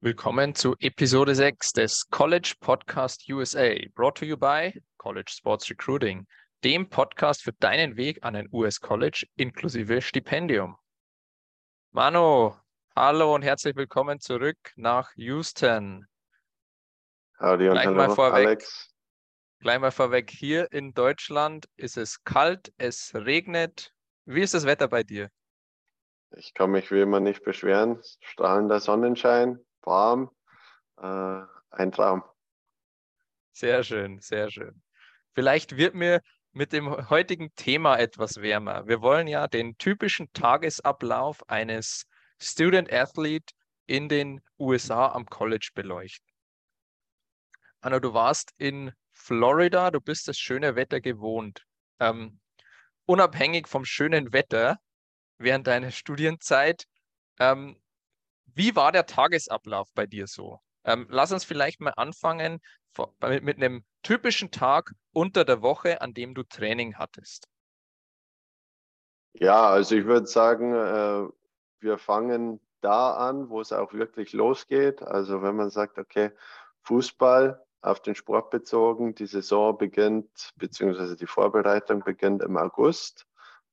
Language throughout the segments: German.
Willkommen zu Episode 6 des College Podcast USA, brought to you by College Sports Recruiting, dem Podcast für deinen Weg an ein US College inklusive Stipendium. Manu, hallo und herzlich willkommen zurück nach Houston. Howdy Gleich mal vorweg. Alex. Gleich mal vorweg, hier in Deutschland ist es kalt, es regnet. Wie ist das Wetter bei dir? Ich kann mich wie immer nicht beschweren. Strahlender Sonnenschein, warm, äh, ein Traum. Sehr schön, sehr schön. Vielleicht wird mir mit dem heutigen Thema etwas wärmer. Wir wollen ja den typischen Tagesablauf eines Student Athlete in den USA am College beleuchten. Anna, du warst in Florida, du bist das schöne Wetter gewohnt. Ähm, unabhängig vom schönen Wetter während deiner Studienzeit, ähm, wie war der Tagesablauf bei dir so? Ähm, lass uns vielleicht mal anfangen mit, mit einem typischen Tag unter der Woche, an dem du Training hattest. Ja, also ich würde sagen, äh, wir fangen da an, wo es auch wirklich losgeht. Also wenn man sagt, okay, Fußball auf den Sport bezogen, die Saison beginnt, beziehungsweise die Vorbereitung beginnt im August.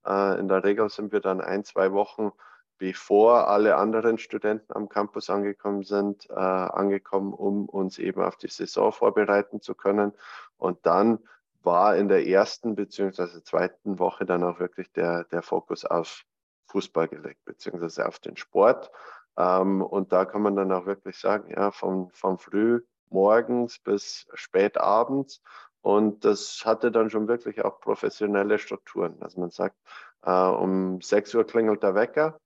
Äh, in der Regel sind wir dann ein, zwei Wochen bevor alle anderen Studenten am Campus angekommen sind, äh, angekommen, um uns eben auf die Saison vorbereiten zu können. Und dann war in der ersten beziehungsweise zweiten Woche dann auch wirklich der, der Fokus auf Fußball gelegt, beziehungsweise auf den Sport. Ähm, und da kann man dann auch wirklich sagen, ja, von, von früh morgens bis spät abends. Und das hatte dann schon wirklich auch professionelle Strukturen. Also man sagt, äh, um 6 Uhr klingelt der Wecker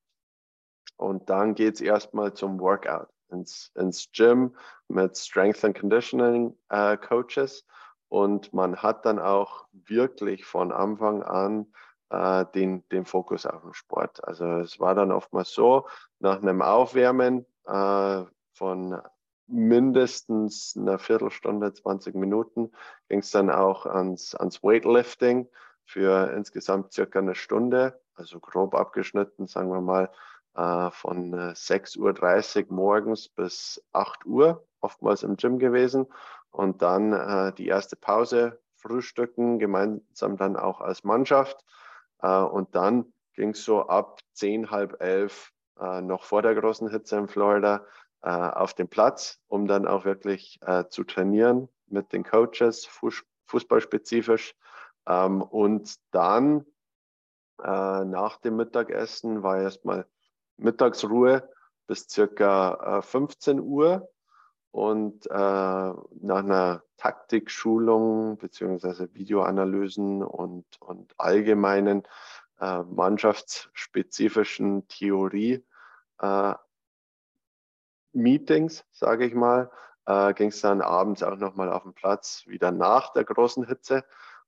und dann geht es erstmal zum Workout, ins, ins Gym mit Strength and Conditioning äh, Coaches. Und man hat dann auch wirklich von Anfang an äh, den, den Fokus auf den Sport. Also es war dann oftmals so, nach einem Aufwärmen äh, von mindestens einer Viertelstunde, 20 Minuten, ging es dann auch ans, ans Weightlifting für insgesamt circa eine Stunde, also grob abgeschnitten, sagen wir mal, äh, von äh, 6.30 Uhr morgens bis 8 Uhr, oftmals im Gym gewesen. Und dann äh, die erste Pause, frühstücken, gemeinsam dann auch als Mannschaft. Äh, und dann ging es so ab 10, halb elf, äh, noch vor der großen Hitze in Florida, äh, auf den Platz, um dann auch wirklich äh, zu trainieren mit den Coaches, Fuß, fußballspezifisch. Ähm, und dann äh, nach dem Mittagessen war erstmal Mittagsruhe bis circa äh, 15 Uhr. Und äh, nach einer Taktikschulung beziehungsweise Videoanalysen und, und allgemeinen äh, mannschaftsspezifischen Theorie äh, sage ich mal, äh, ging es dann abends auch nochmal auf den Platz, wieder nach der großen Hitze.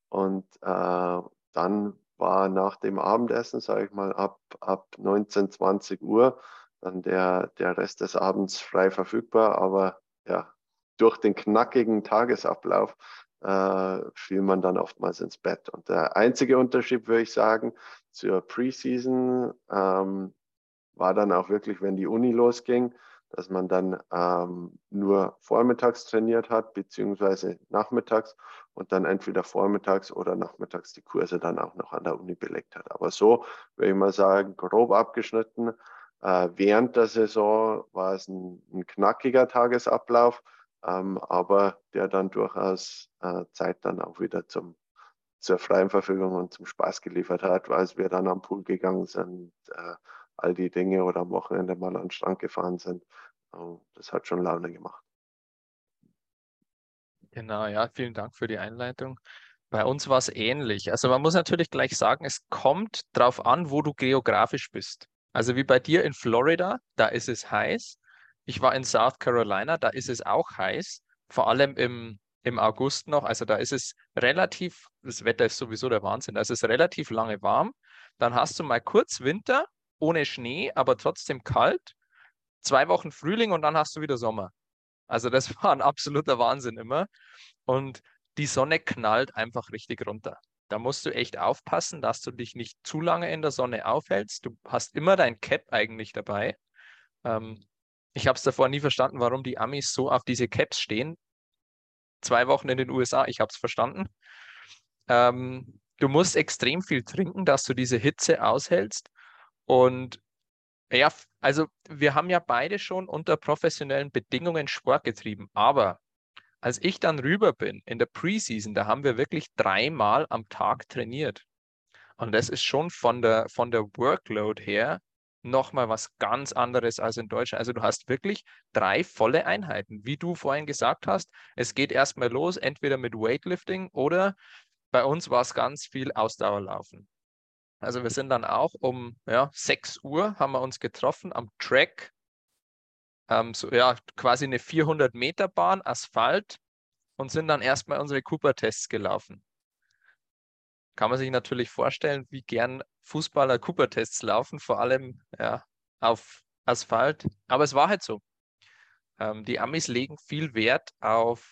Und äh, dann war nach dem Abendessen, sage ich mal, ab, ab 19, 20 Uhr dann der, der Rest des Abends frei verfügbar. Aber ja, durch den knackigen Tagesablauf äh, fiel man dann oftmals ins Bett. Und der einzige Unterschied, würde ich sagen, zur Preseason ähm, war dann auch wirklich, wenn die Uni losging, dass man dann ähm, nur vormittags trainiert hat, beziehungsweise nachmittags und dann entweder vormittags oder nachmittags die Kurse dann auch noch an der Uni belegt hat. Aber so würde ich mal sagen, grob abgeschnitten. Äh, während der Saison war es ein, ein knackiger Tagesablauf, ähm, aber der dann durchaus äh, Zeit dann auch wieder zum, zur freien Verfügung und zum Spaß geliefert hat, als wir dann am Pool gegangen sind, äh, all die Dinge oder am Wochenende mal an den Strand gefahren sind. Oh, Das hat schon Laune gemacht. Genau, ja, vielen Dank für die Einleitung. Bei uns war es ähnlich. Also man muss natürlich gleich sagen, es kommt darauf an, wo du geografisch bist. Also wie bei dir in Florida, da ist es heiß. Ich war in South Carolina, da ist es auch heiß, vor allem im, im August noch. Also da ist es relativ, das Wetter ist sowieso der Wahnsinn, da ist es relativ lange warm. Dann hast du mal kurz Winter, ohne Schnee, aber trotzdem kalt. Zwei Wochen Frühling und dann hast du wieder Sommer. Also das war ein absoluter Wahnsinn immer. Und die Sonne knallt einfach richtig runter. Da musst du echt aufpassen, dass du dich nicht zu lange in der Sonne aufhältst. Du hast immer dein Cap eigentlich dabei. Ähm, Ich habe es davor nie verstanden, warum die Amis so auf diese Caps stehen. Zwei Wochen in den USA, ich habe es verstanden. Ähm, du musst extrem viel trinken, dass du diese Hitze aushältst. Und ja, also wir haben ja beide schon unter professionellen Bedingungen Sport getrieben. Aber als ich dann rüber bin in der Preseason, da haben wir wirklich dreimal am Tag trainiert. Und das ist schon von der, von der Workload her nochmal was ganz anderes als in Deutschland. Also du hast wirklich drei volle Einheiten. Wie du vorhin gesagt hast, es geht erstmal los, entweder mit Weightlifting oder bei uns war es ganz viel Ausdauerlaufen. Also wir sind dann auch um ja, 6 Uhr haben wir uns getroffen am Track. Ähm, so, ja, quasi eine 400 Meter Bahn, Asphalt und sind dann erstmal unsere Cooper-Tests gelaufen kann man sich natürlich vorstellen, wie gern Fußballer Cooper-Tests laufen, vor allem ja, auf Asphalt. Aber es war halt so. Ähm, die Amis legen viel Wert auf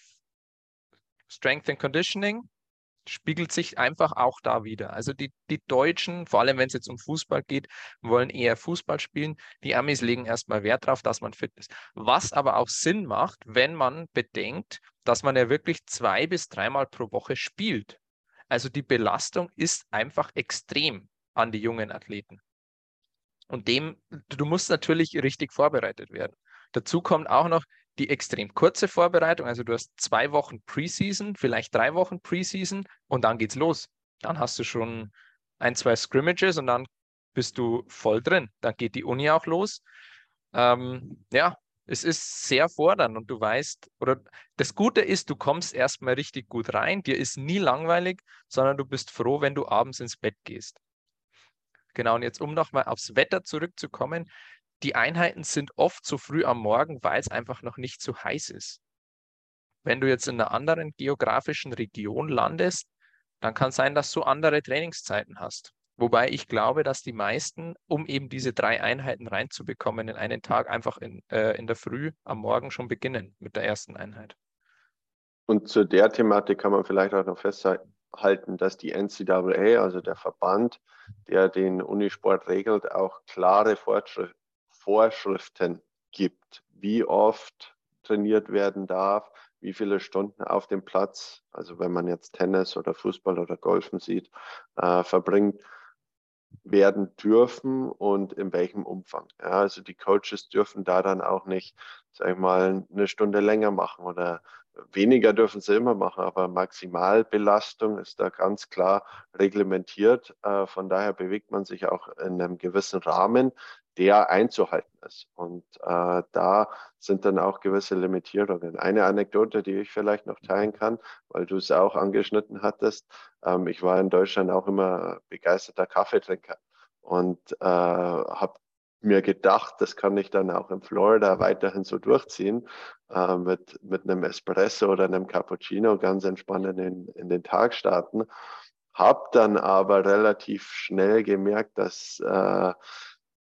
Strength and Conditioning, spiegelt sich einfach auch da wieder. Also die, die Deutschen, vor allem wenn es jetzt um Fußball geht, wollen eher Fußball spielen. Die Amis legen erstmal Wert darauf, dass man fit ist. Was aber auch Sinn macht, wenn man bedenkt, dass man ja wirklich zwei bis dreimal pro Woche spielt. Also die Belastung ist einfach extrem an die jungen Athleten. Und dem, du musst natürlich richtig vorbereitet werden. Dazu kommt auch noch die extrem kurze Vorbereitung. Also du hast zwei Wochen Preseason, vielleicht drei Wochen Preseason und dann geht's los. Dann hast du schon ein, zwei Scrimmages und dann bist du voll drin. Dann geht die Uni auch los. Ähm, ja, es ist sehr fordernd und du weißt, oder das Gute ist, du kommst erstmal richtig gut rein, dir ist nie langweilig, sondern du bist froh, wenn du abends ins Bett gehst. Genau, und jetzt um nochmal aufs Wetter zurückzukommen, die Einheiten sind oft zu früh am Morgen, weil es einfach noch nicht zu heiß ist. Wenn du jetzt in einer anderen geografischen Region landest, dann kann sein, dass du andere Trainingszeiten hast. Wobei ich glaube, dass die meisten, um eben diese drei Einheiten reinzubekommen in einen Tag, einfach in, äh, in der Früh am Morgen schon beginnen mit der ersten Einheit. Und zu der Thematik kann man vielleicht auch noch festhalten, dass die NCAA, also der Verband, der den Unisport regelt, auch klare Vorschriften gibt, wie oft trainiert werden darf, wie viele Stunden auf dem Platz, also wenn man jetzt Tennis oder Fußball oder Golfen sieht, äh, verbringt werden dürfen und in welchem Umfang. Ja, also die Coaches dürfen da dann auch nicht, sag ich mal, eine Stunde länger machen oder weniger dürfen sie immer machen, aber Maximalbelastung ist da ganz klar reglementiert. Äh, von daher bewegt man sich auch in einem gewissen Rahmen, der einzuhalten ist. Und äh, da sind dann auch gewisse Limitierungen. Eine Anekdote, die ich vielleicht noch teilen kann, weil du es auch angeschnitten hattest. Ähm, ich war in Deutschland auch immer begeisterter Kaffeetrinker und äh, habe mir gedacht, das kann ich dann auch in Florida weiterhin so durchziehen, äh, mit, mit einem Espresso oder einem Cappuccino ganz entspannt in den, in den Tag starten. Hab dann aber relativ schnell gemerkt, dass äh,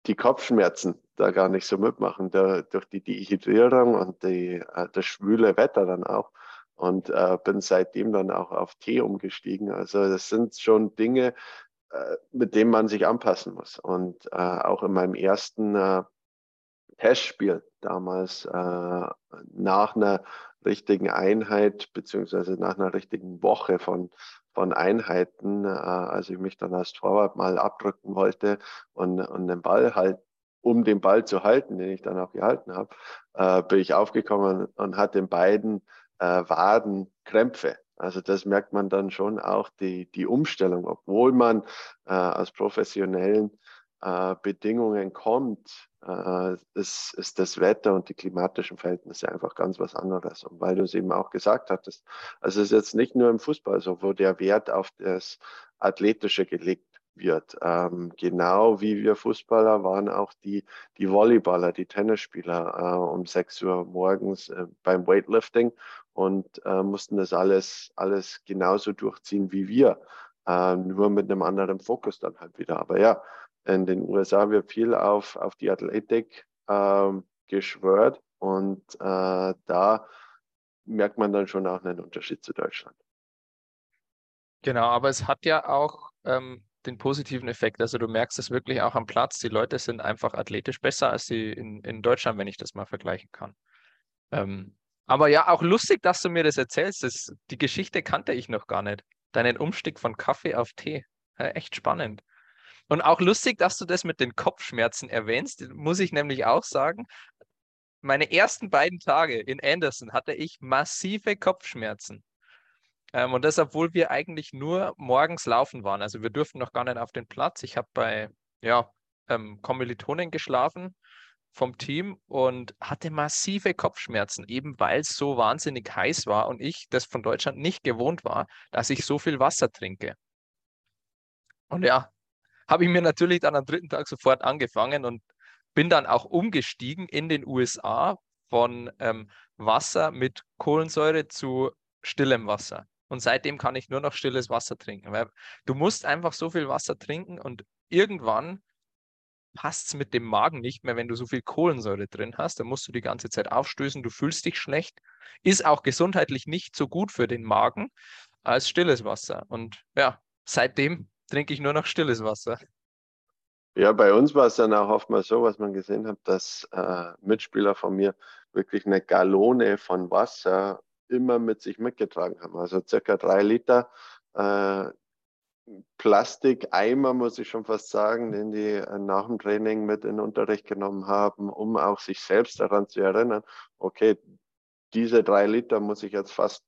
die Kopfschmerzen da gar nicht so mitmachen, da, durch die Dehydrierung und die, äh, das schwüle Wetter dann auch. Und äh, bin seitdem dann auch auf Tee umgestiegen. Also das sind schon Dinge, äh, mit denen man sich anpassen muss. Und äh, auch in meinem ersten äh, Testspiel damals nach einer richtigen Einheit beziehungsweise nach einer richtigen Woche von, von Einheiten, äh, als ich mich dann als Torwart mal abdrücken wollte und, und den Ball halt, um den Ball zu halten, den ich dann auch gehalten habe, äh, bin ich aufgekommen und hatte in beiden äh, Waden Krämpfe. Also das merkt man dann schon auch die, die Umstellung, obwohl man äh, aus professionellen äh, Bedingungen kommt, äh, ist, ist das Wetter und die klimatischen Verhältnisse einfach ganz was anderes. Und weil du es eben auch gesagt hattest, also es ist jetzt nicht nur im Fußball so, wo der Wert auf das Athletische gelegt wird. Ähm, genau wie wir Fußballer waren auch die, die Volleyballer, die Tennisspieler äh, um 6 Uhr morgens äh, beim Weightlifting und äh, mussten das alles, alles genauso durchziehen wie wir, äh, nur mit einem anderen Fokus dann halt wieder. Aber ja, in den USA wird viel auf, auf die Athletik ähm, geschwört und äh, da merkt man dann schon auch einen Unterschied zu Deutschland. Genau, aber es hat ja auch ähm, den positiven Effekt. Also du merkst es wirklich auch am Platz. Die Leute sind einfach athletisch besser als sie in, in Deutschland, wenn ich das mal vergleichen kann. Ähm, aber ja, auch lustig, dass du mir das erzählst. Das, die Geschichte kannte ich noch gar nicht. Deinen Umstieg von Kaffee auf Tee. Ja, echt spannend. Und auch lustig, dass du das mit den Kopfschmerzen erwähnst, muss ich nämlich auch sagen. Meine ersten beiden Tage in Anderson hatte ich massive Kopfschmerzen. Ähm, und das, obwohl wir eigentlich nur morgens laufen waren. Also wir durften noch gar nicht auf den Platz. Ich habe bei ja, ähm, Kommilitonen geschlafen vom Team und hatte massive Kopfschmerzen, eben weil es so wahnsinnig heiß war und ich das von Deutschland nicht gewohnt war, dass ich so viel Wasser trinke. Und ja, habe ich mir natürlich dann am dritten Tag sofort angefangen und bin dann auch umgestiegen in den USA von ähm, Wasser mit Kohlensäure zu stillem Wasser. Und seitdem kann ich nur noch stilles Wasser trinken, weil du musst einfach so viel Wasser trinken und irgendwann passt es mit dem Magen nicht mehr, wenn du so viel Kohlensäure drin hast. Da musst du die ganze Zeit aufstößen, du fühlst dich schlecht. Ist auch gesundheitlich nicht so gut für den Magen als stilles Wasser. Und ja, seitdem trinke ich nur noch stilles Wasser. Ja, bei uns war es dann auch oftmals so, was man gesehen hat, dass äh, Mitspieler von mir wirklich eine Gallone von Wasser immer mit sich mitgetragen haben. Also circa drei Liter äh, Plastikeimer, muss ich schon fast sagen, den die äh, nach dem Training mit in den Unterricht genommen haben, um auch sich selbst daran zu erinnern, okay, diese drei Liter muss ich jetzt fast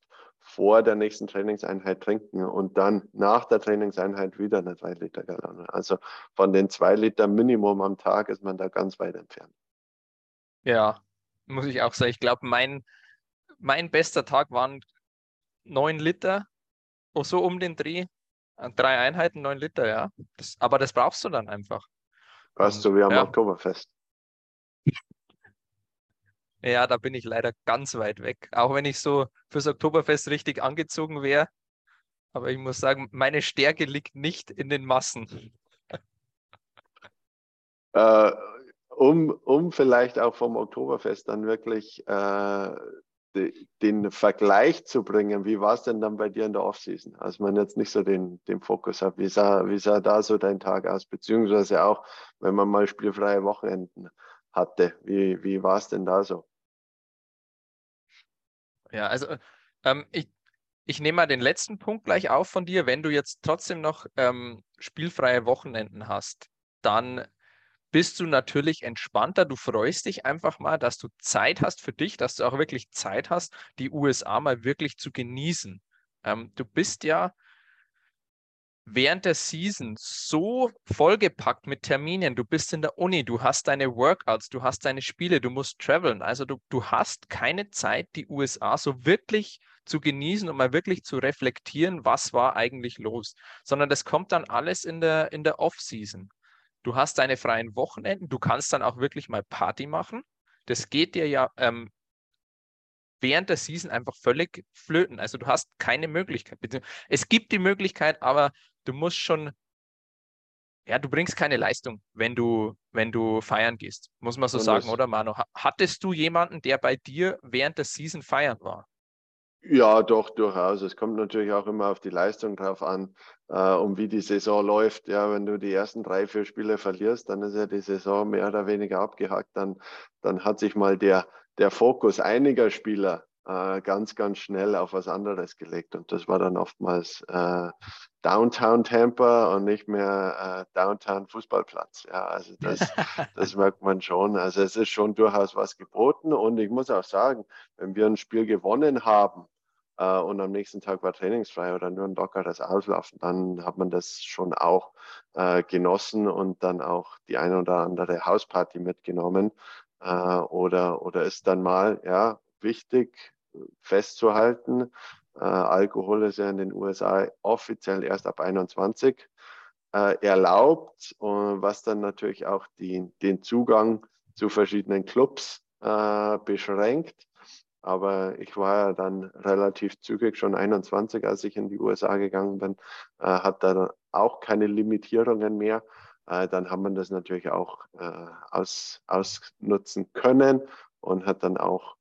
vor der nächsten Trainingseinheit trinken und dann nach der Trainingseinheit wieder eine drei Liter Gallone. Also von den zwei Liter Minimum am Tag ist man da ganz weit entfernt. Ja, muss ich auch sagen. Ich glaube, mein, mein bester Tag waren neun Liter, so um den Dreh. Drei Einheiten, neun Liter, ja. Das, aber das brauchst du dann einfach. Weißt du, wir haben ja. Oktoberfest. Ja, da bin ich leider ganz weit weg. Auch wenn ich so fürs Oktoberfest richtig angezogen wäre. Aber ich muss sagen, meine Stärke liegt nicht in den Massen. Äh, um, um vielleicht auch vom Oktoberfest dann wirklich äh, den Vergleich zu bringen, wie war es denn dann bei dir in der Offseason, als man jetzt nicht so den, den Fokus hat? Wie sah, wie sah da so dein Tag aus? Beziehungsweise auch, wenn man mal spielfreie Wochenenden hatte, wie, wie war es denn da so? Ja, also ähm, ich, ich nehme mal den letzten Punkt gleich auf von dir. Wenn du jetzt trotzdem noch ähm, spielfreie Wochenenden hast, dann bist du natürlich entspannter. Du freust dich einfach mal, dass du Zeit hast für dich, dass du auch wirklich Zeit hast, die USA mal wirklich zu genießen. Ähm, du bist ja während der Season so vollgepackt mit Terminen. Du bist in der Uni, du hast deine Workouts, du hast deine Spiele, du musst traveln. Also du, du hast keine Zeit, die USA so wirklich zu genießen und mal wirklich zu reflektieren, was war eigentlich los, sondern das kommt dann alles in der, in der Off-Season. Du hast deine freien Wochenenden, du kannst dann auch wirklich mal Party machen. Das geht dir ja ähm, während der Season einfach völlig flöten. Also du hast keine Möglichkeit. Es gibt die Möglichkeit, aber du musst schon, ja, du bringst keine Leistung, wenn du, wenn du feiern gehst. Muss man so Und sagen, oder Manu? Hattest du jemanden, der bei dir während der Season feiern war? Ja, doch, durchaus. Es kommt natürlich auch immer auf die Leistung drauf an, äh, um wie die Saison läuft. Ja, wenn du die ersten drei, vier Spiele verlierst, dann ist ja die Saison mehr oder weniger abgehakt. Dann, dann hat sich mal der, der Fokus einiger Spieler äh, ganz, ganz schnell auf was anderes gelegt. Und das war dann oftmals äh, Downtown Tampa und nicht mehr äh, Downtown Fußballplatz. Ja, also das, das merkt man schon. Also es ist schon durchaus was geboten. Und ich muss auch sagen, wenn wir ein Spiel gewonnen haben, äh, und am nächsten Tag war trainingsfrei oder nur ein lockeres Auslaufen, dann hat man das schon auch äh, genossen und dann auch die eine oder andere Hausparty mitgenommen. Äh, oder, oder ist dann mal, ja, wichtig festzuhalten. Äh, Alkohol ist ja in den USA offiziell erst ab 21 äh, erlaubt, was dann natürlich auch die, den Zugang zu verschiedenen Clubs äh, beschränkt. Aber ich war ja dann relativ zügig, schon 21, als ich in die USA gegangen bin, äh, hat da auch keine Limitierungen mehr. Äh, dann hat man das natürlich auch äh, aus, ausnutzen können und hat dann auch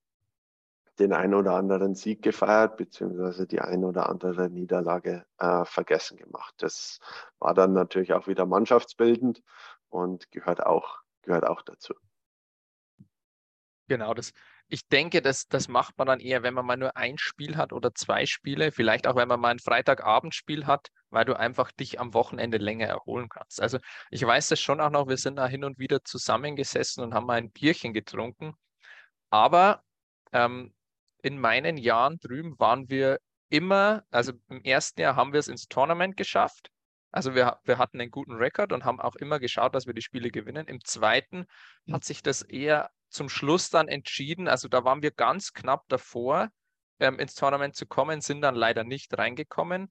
den einen oder anderen Sieg gefeiert, beziehungsweise die eine oder andere Niederlage äh, vergessen gemacht. Das war dann natürlich auch wieder mannschaftsbildend und gehört auch, gehört auch dazu. Genau, das, ich denke, das, das macht man dann eher, wenn man mal nur ein Spiel hat oder zwei Spiele, vielleicht auch, wenn man mal ein Freitagabendspiel hat, weil du einfach dich am Wochenende länger erholen kannst. Also ich weiß das schon auch noch, wir sind da hin und wieder zusammengesessen und haben mal ein Bierchen getrunken. Aber ähm, in meinen Jahren drüben waren wir immer, also im ersten Jahr haben wir es ins Tournament geschafft. Also wir, wir hatten einen guten Rekord und haben auch immer geschaut, dass wir die Spiele gewinnen. Im zweiten hat sich das eher zum Schluss dann entschieden, also da waren wir ganz knapp davor, ähm, ins Tournament zu kommen, sind dann leider nicht reingekommen.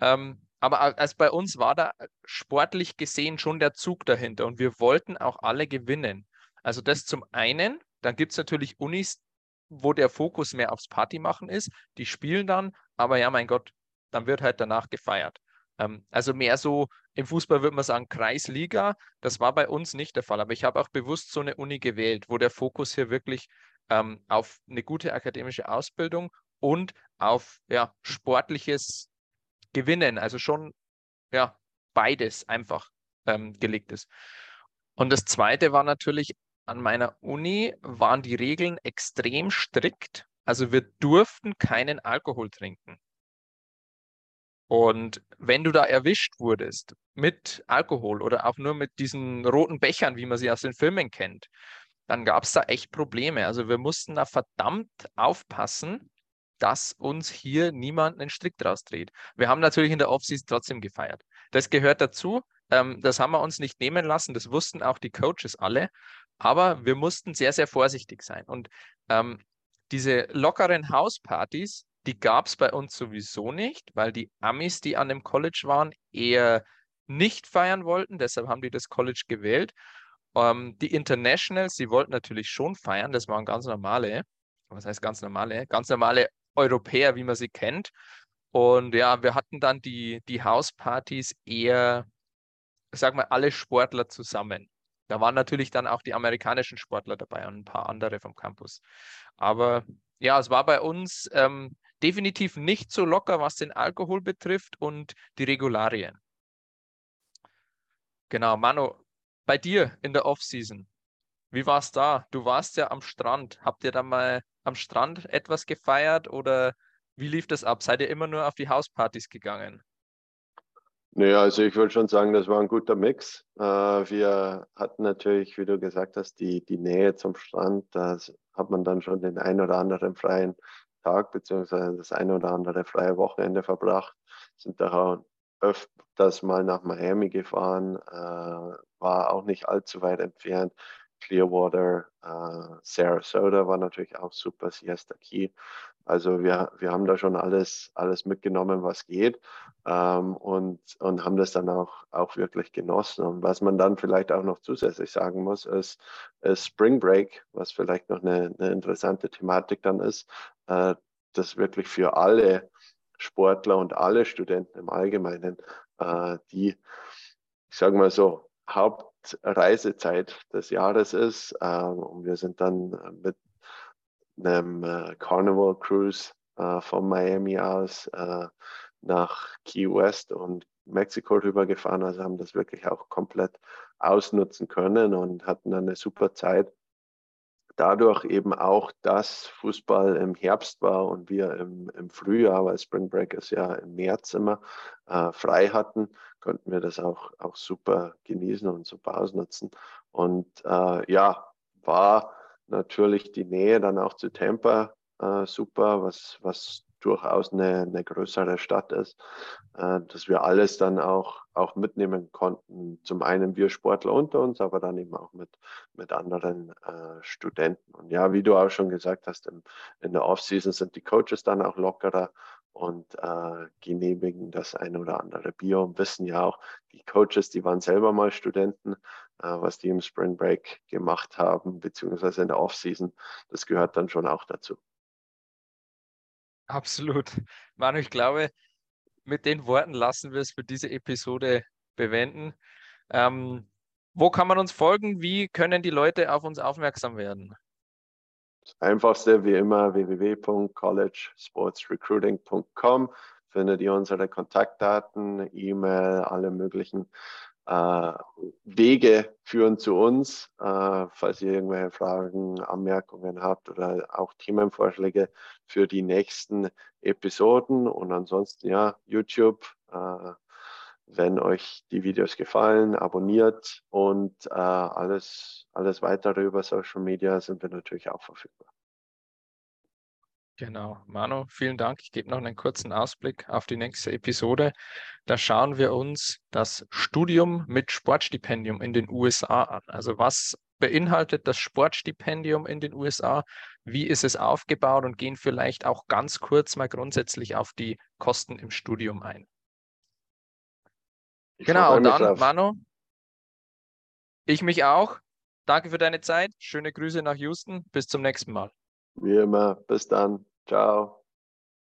Ähm, aber als bei uns war da sportlich gesehen schon der Zug dahinter und wir wollten auch alle gewinnen. Also das zum einen, dann gibt es natürlich Unis, wo der Fokus mehr aufs Party machen ist. Die spielen dann, aber ja, mein Gott, dann wird halt danach gefeiert. Ähm, also mehr so im Fußball würde man sagen Kreisliga. Das war bei uns nicht der Fall. Aber ich habe auch bewusst so eine Uni gewählt, wo der Fokus hier wirklich ähm, auf eine gute akademische Ausbildung und auf ja, sportliches Gewinnen, also schon ja, beides einfach ähm, gelegt ist. Und das Zweite war natürlich, an meiner Uni waren die Regeln extrem strikt. Also wir durften keinen Alkohol trinken. Und wenn du da erwischt wurdest mit Alkohol oder auch nur mit diesen roten Bechern, wie man sie aus den Filmen kennt, dann gab es da echt Probleme. Also wir mussten da verdammt aufpassen, dass uns hier niemand einen Strick draus dreht. Wir haben natürlich in der Offseason trotzdem gefeiert. Das gehört dazu. Ähm, das haben wir uns nicht nehmen lassen. Das wussten auch die Coaches alle. Aber wir mussten sehr, sehr vorsichtig sein. Und ähm, diese lockeren Hauspartys, die gab es bei uns sowieso nicht, weil die Amis, die an dem College waren, eher nicht feiern wollten. Deshalb haben die das College gewählt. Ähm, die Internationals, die wollten natürlich schon feiern. Das waren ganz normale, was heißt ganz normale? Ganz normale Europäer, wie man sie kennt. Und ja, wir hatten dann die, die Hauspartys eher, sag mal, alle Sportler zusammen. Da waren natürlich dann auch die amerikanischen Sportler dabei und ein paar andere vom Campus. Aber ja, es war bei uns ähm, definitiv nicht so locker, was den Alkohol betrifft und die Regularien. Genau, Manu, bei dir in der Offseason, wie war es da? Du warst ja am Strand. Habt ihr da mal am Strand etwas gefeiert oder wie lief das ab? Seid ihr immer nur auf die Hauspartys gegangen? Naja, also ich würde schon sagen, das war ein guter Mix. Äh, wir hatten natürlich, wie du gesagt hast, die, die Nähe zum Strand. Da hat man dann schon den ein oder anderen freien Tag beziehungsweise das eine oder andere freie Wochenende verbracht, sind da öfters mal nach Miami gefahren, äh, war auch nicht allzu weit entfernt. Clearwater, äh, Sarasota war natürlich auch super, Siesta Key. Also wir, wir haben da schon alles, alles mitgenommen, was geht ähm, und, und haben das dann auch, auch wirklich genossen. Und was man dann vielleicht auch noch zusätzlich sagen muss, ist, ist Spring Break, was vielleicht noch eine, eine interessante Thematik dann ist, äh, das wirklich für alle Sportler und alle Studenten im Allgemeinen, äh, die, ich sage mal so, Hauptreisezeit des Jahres ist. Äh, und wir sind dann mit einem äh, Carnival Cruise äh, von Miami aus äh, nach Key West und Mexiko rübergefahren. Also haben das wirklich auch komplett ausnutzen können und hatten eine super Zeit. Dadurch eben auch, dass Fußball im Herbst war und wir im, im Frühjahr, weil Spring Break ist ja im März immer, äh, frei hatten, konnten wir das auch, auch super genießen und super ausnutzen. Und äh, ja, war natürlich die Nähe dann auch zu Tampa äh, super, was, was durchaus eine, eine größere Stadt ist, äh, dass wir alles dann auch, auch mitnehmen konnten. Zum einen wir Sportler unter uns, aber dann eben auch mit, mit anderen äh, Studenten. Und ja, wie du auch schon gesagt hast, im, in der Offseason sind die Coaches dann auch lockerer und äh, genehmigen das ein oder andere Bier und wissen ja auch, die Coaches, die waren selber mal Studenten, äh, was die im Spring Break gemacht haben, beziehungsweise in der Offseason, das gehört dann schon auch dazu. Absolut. Manu, ich glaube, mit den Worten lassen wir es für diese Episode bewenden. Ähm, wo kann man uns folgen? Wie können die Leute auf uns aufmerksam werden? Das einfachste wie immer www.collegesportsrecruiting.com findet ihr unsere Kontaktdaten, E-Mail, alle möglichen äh, Wege führen zu uns. Äh, falls ihr irgendwelche Fragen, Anmerkungen habt oder auch Themenvorschläge für die nächsten Episoden. Und ansonsten ja, YouTube. Äh, wenn euch die Videos gefallen, abonniert und äh, alles, alles weitere über Social Media sind wir natürlich auch verfügbar. Genau, Manu, vielen Dank. Ich gebe noch einen kurzen Ausblick auf die nächste Episode. Da schauen wir uns das Studium mit Sportstipendium in den USA an. Also was beinhaltet das Sportstipendium in den USA? Wie ist es aufgebaut und gehen vielleicht auch ganz kurz mal grundsätzlich auf die Kosten im Studium ein. Ich genau, und dann, Manu, ich mich auch. Danke für deine Zeit. Schöne Grüße nach Houston. Bis zum nächsten Mal. Wie immer. Bis dann. Ciao.